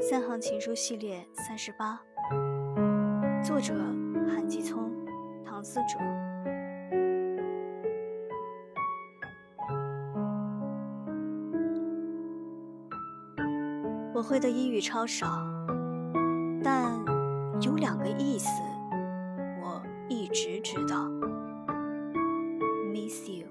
三行情书系列三十八作者韩继聪唐思哲。我会的英语超少但有两个意思我一直知道。Miss you